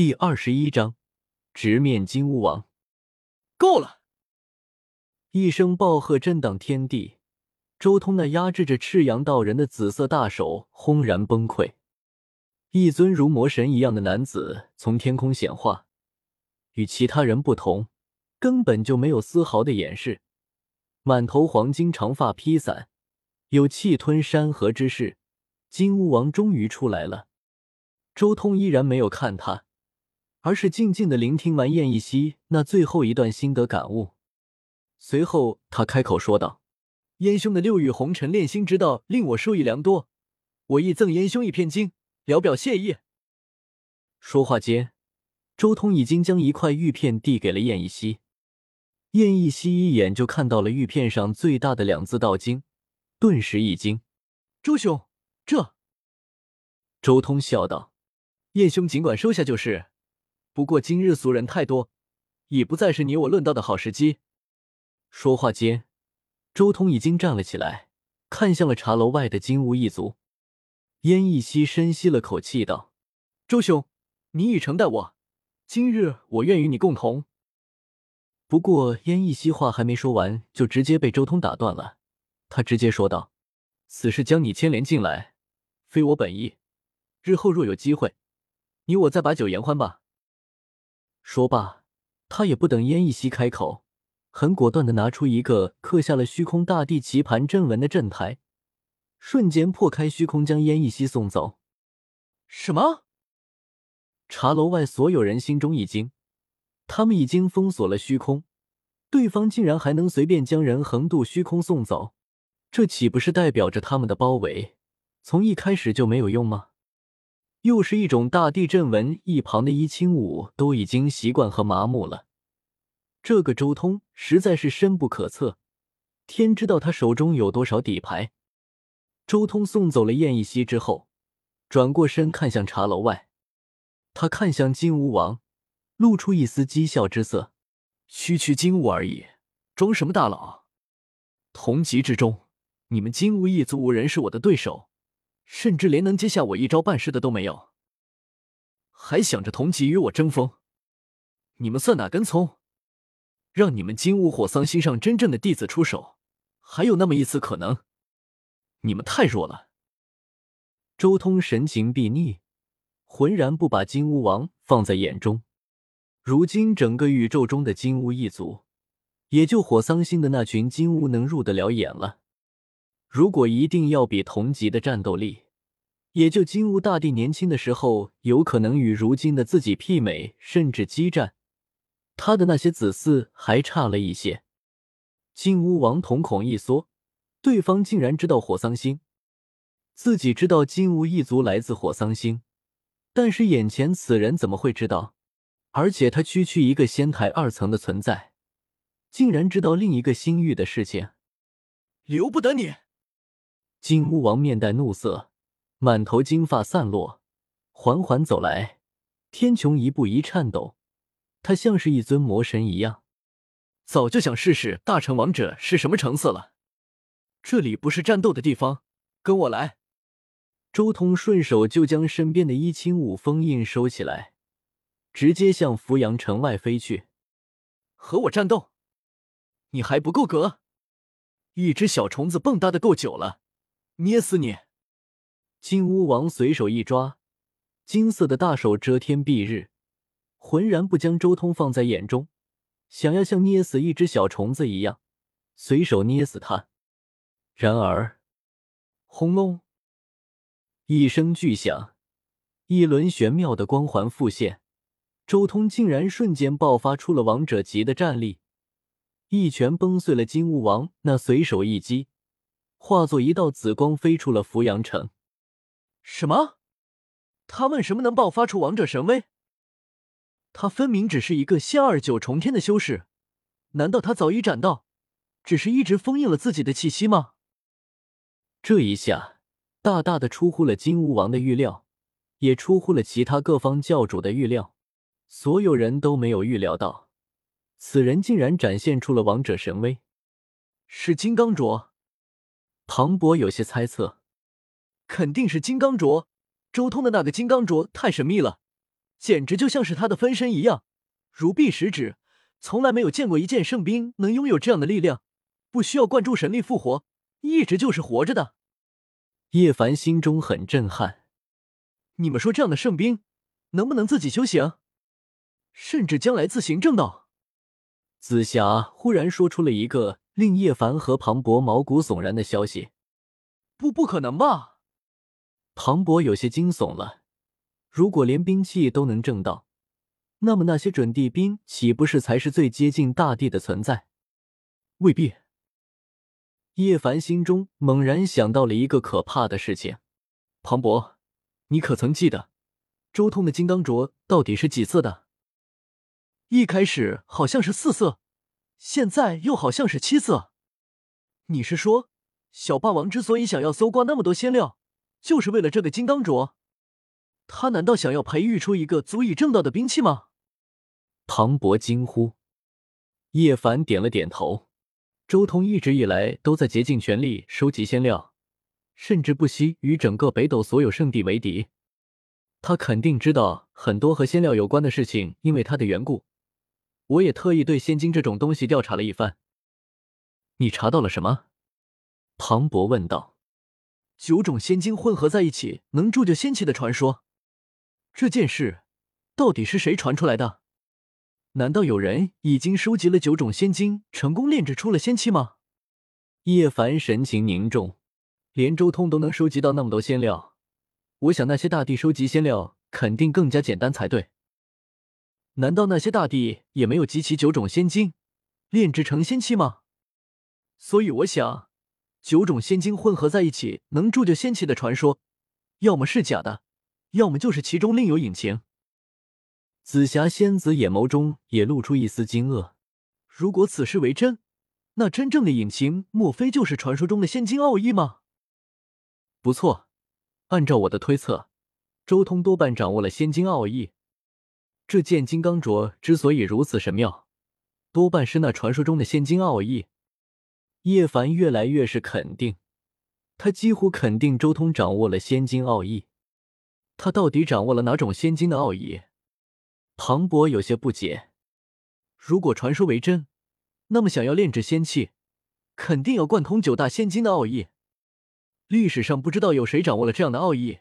第二十一章，直面金乌王。够了！一声暴喝震荡天地，周通那压制着赤阳道人的紫色大手轰然崩溃。一尊如魔神一样的男子从天空显化，与其他人不同，根本就没有丝毫的掩饰，满头黄金长发披散，有气吞山河之势。金乌王终于出来了。周通依然没有看他。而是静静的聆听完燕奕熙那最后一段心得感悟，随后他开口说道：“燕兄的六域红尘炼心之道令我受益良多，我亦赠燕兄一片经，聊表谢意。”说话间，周通已经将一块玉片递给了燕奕熙。燕奕熙一眼就看到了玉片上最大的两字“道经”，顿时一惊：“周兄，这……”周通笑道：“燕兄尽管收下就是。”不过今日俗人太多，已不再是你我论道的好时机。说话间，周通已经站了起来，看向了茶楼外的金乌一族。燕奕熙深吸了口气道：“周兄，你已诚待我，今日我愿与你共同。”不过燕奕熙话还没说完，就直接被周通打断了。他直接说道：“此事将你牵连进来，非我本意。日后若有机会，你我再把酒言欢吧。”说罢，他也不等燕奕熙开口，很果断的拿出一个刻下了虚空大地棋盘阵纹的阵台，瞬间破开虚空，将燕奕熙送走。什么？茶楼外所有人心中一惊，他们已经封锁了虚空，对方竟然还能随便将人横渡虚空送走，这岂不是代表着他们的包围从一开始就没有用吗？又是一种大地震纹，一旁的伊清武都已经习惯和麻木了。这个周通实在是深不可测，天知道他手中有多少底牌。周通送走了燕奕熙之后，转过身看向茶楼外，他看向金乌王，露出一丝讥笑之色：“区区金乌而已，装什么大佬？同级之中，你们金乌一族无人是我的对手。”甚至连能接下我一招半式的都没有，还想着同级与我争锋？你们算哪根葱？让你们金乌火桑心上真正的弟子出手，还有那么一丝可能？你们太弱了。周通神情睥睨，浑然不把金乌王放在眼中。如今整个宇宙中的金乌一族，也就火桑星的那群金乌能入得了眼了。如果一定要比同级的战斗力，也就金乌大帝年轻的时候有可能与如今的自己媲美，甚至激战。他的那些子嗣还差了一些。金乌王瞳孔一缩，对方竟然知道火桑星，自己知道金乌一族来自火桑星，但是眼前此人怎么会知道？而且他区区一个仙台二层的存在，竟然知道另一个星域的事情，留不得你！金乌王面带怒色，满头金发散落，缓缓走来。天穹一步一颤抖，他像是一尊魔神一样。早就想试试大成王者是什么成色了。这里不是战斗的地方，跟我来。周通顺手就将身边的一清武封印收起来，直接向扶阳城外飞去。和我战斗？你还不够格？一只小虫子蹦跶的够久了。捏死你！金乌王随手一抓，金色的大手遮天蔽日，浑然不将周通放在眼中，想要像捏死一只小虫子一样，随手捏死他。然而，轰隆一声巨响，一轮玄妙的光环复现，周通竟然瞬间爆发出了王者级的战力，一拳崩碎了金乌王那随手一击。化作一道紫光飞出了扶阳城。什么？他为什么能爆发出王者神威？他分明只是一个仙二九重天的修士，难道他早已斩道，只是一直封印了自己的气息吗？这一下大大的出乎了金乌王的预料，也出乎了其他各方教主的预料。所有人都没有预料到，此人竟然展现出了王者神威，是金刚镯。庞博有些猜测，肯定是金刚镯。周通的那个金刚镯太神秘了，简直就像是他的分身一样，如臂使指。从来没有见过一件圣兵能拥有这样的力量，不需要灌注神力复活，一直就是活着的。叶凡心中很震撼。你们说这样的圣兵能不能自己修行，甚至将来自行正道？紫霞忽然说出了一个令叶凡和庞博毛骨悚然的消息：“不，不可能吧？”庞博有些惊悚了。如果连兵器都能挣到，那么那些准地兵岂不是才是最接近大地的存在？未必。叶凡心中猛然想到了一个可怕的事情：庞博，你可曾记得周通的金刚镯到底是几色的？一开始好像是四色，现在又好像是七色。你是说，小霸王之所以想要搜刮那么多仙料，就是为了这个金刚镯？他难道想要培育出一个足以正道的兵器吗？庞博惊呼，叶凡点了点头。周通一直以来都在竭尽全力收集仙料，甚至不惜与整个北斗所有圣地为敌。他肯定知道很多和仙料有关的事情，因为他的缘故，我也特意对仙金这种东西调查了一番。你查到了什么？庞博问道。九种仙金混合在一起能铸就仙器的传说，这件事到底是谁传出来的？难道有人已经收集了九种仙金，成功炼制出了仙器吗？叶凡神情凝重，连周通都能收集到那么多仙料，我想那些大帝收集仙料肯定更加简单才对。难道那些大帝也没有集齐九种仙金，炼制成仙器吗？所以我想，九种仙金混合在一起能铸就仙器的传说，要么是假的，要么就是其中另有隐情。紫霞仙子眼眸中也露出一丝惊愕。如果此事为真，那真正的隐情莫非就是传说中的仙金奥义吗？不错，按照我的推测，周通多半掌握了仙金奥义。这件金刚镯之所以如此神妙，多半是那传说中的仙金奥义。叶凡越来越是肯定，他几乎肯定周通掌握了仙金奥义。他到底掌握了哪种仙金的奥义？庞博有些不解，如果传说为真，那么想要炼制仙器，肯定要贯通九大仙金的奥义。历史上不知道有谁掌握了这样的奥义，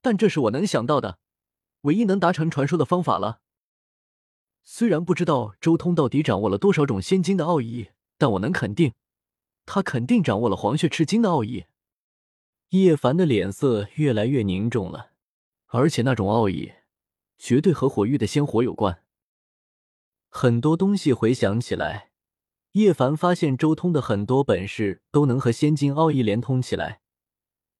但这是我能想到的唯一能达成传说的方法了。虽然不知道周通到底掌握了多少种仙金的奥义，但我能肯定，他肯定掌握了黄血赤金的奥义。叶凡的脸色越来越凝重了，而且那种奥义。绝对和火域的仙火有关。很多东西回想起来，叶凡发现周通的很多本事都能和仙金奥义连通起来，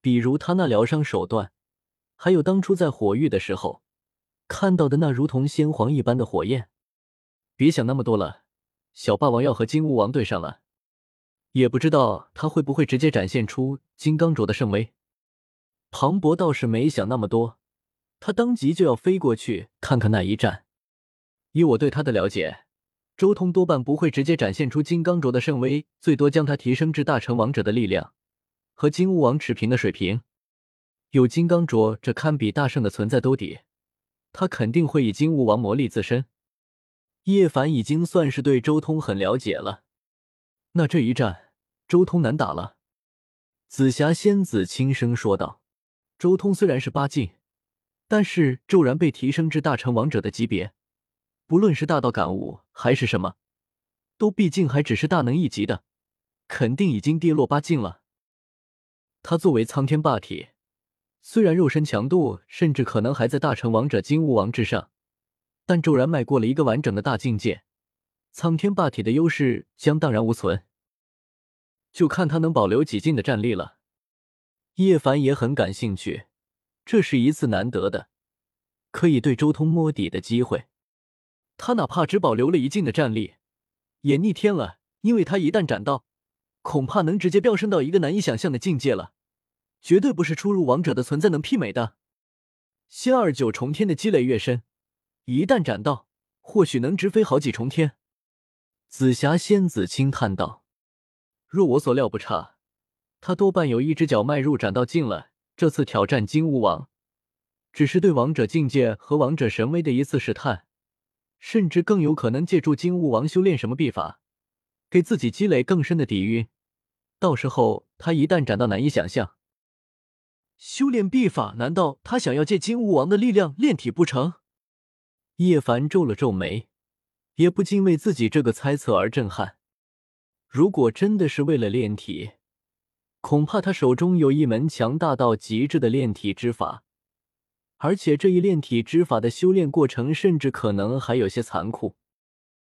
比如他那疗伤手段，还有当初在火域的时候看到的那如同仙皇一般的火焰。别想那么多了，小霸王要和金乌王对上了，也不知道他会不会直接展现出金刚镯的圣威。庞博倒是没想那么多。他当即就要飞过去看看那一战。以我对他的了解，周通多半不会直接展现出金刚镯的圣威，最多将他提升至大成王者的力量，和金乌王持平的水平。有金刚镯这堪比大圣的存在兜底，他肯定会以金乌王魔力自身。叶凡已经算是对周通很了解了，那这一战，周通难打了。紫霞仙子轻声说道：“周通虽然是八境。”但是骤然被提升至大成王者的级别，不论是大道感悟还是什么，都毕竟还只是大能一级的，肯定已经跌落八境了。他作为苍天霸体，虽然肉身强度甚至可能还在大成王者金乌王之上，但骤然迈过了一个完整的大境界，苍天霸体的优势将荡然无存。就看他能保留几境的战力了。叶凡也很感兴趣。这是一次难得的可以对周通摸底的机会。他哪怕只保留了一境的战力，也逆天了。因为他一旦斩到，恐怕能直接飙升到一个难以想象的境界了，绝对不是初入王者的存在能媲美的。仙二九重天的积累越深，一旦斩到，或许能直飞好几重天。紫霞仙子轻叹道：“若我所料不差，他多半有一只脚迈入斩道境了。”这次挑战金乌王，只是对王者境界和王者神威的一次试探，甚至更有可能借助金乌王修炼什么秘法，给自己积累更深的底蕴。到时候他一旦斩到，难以想象。修炼秘法？难道他想要借金乌王的力量炼体不成？叶凡皱了皱眉，也不禁为自己这个猜测而震撼。如果真的是为了炼体，恐怕他手中有一门强大到极致的炼体之法。而且这一炼体之法的修炼过程，甚至可能还有些残酷。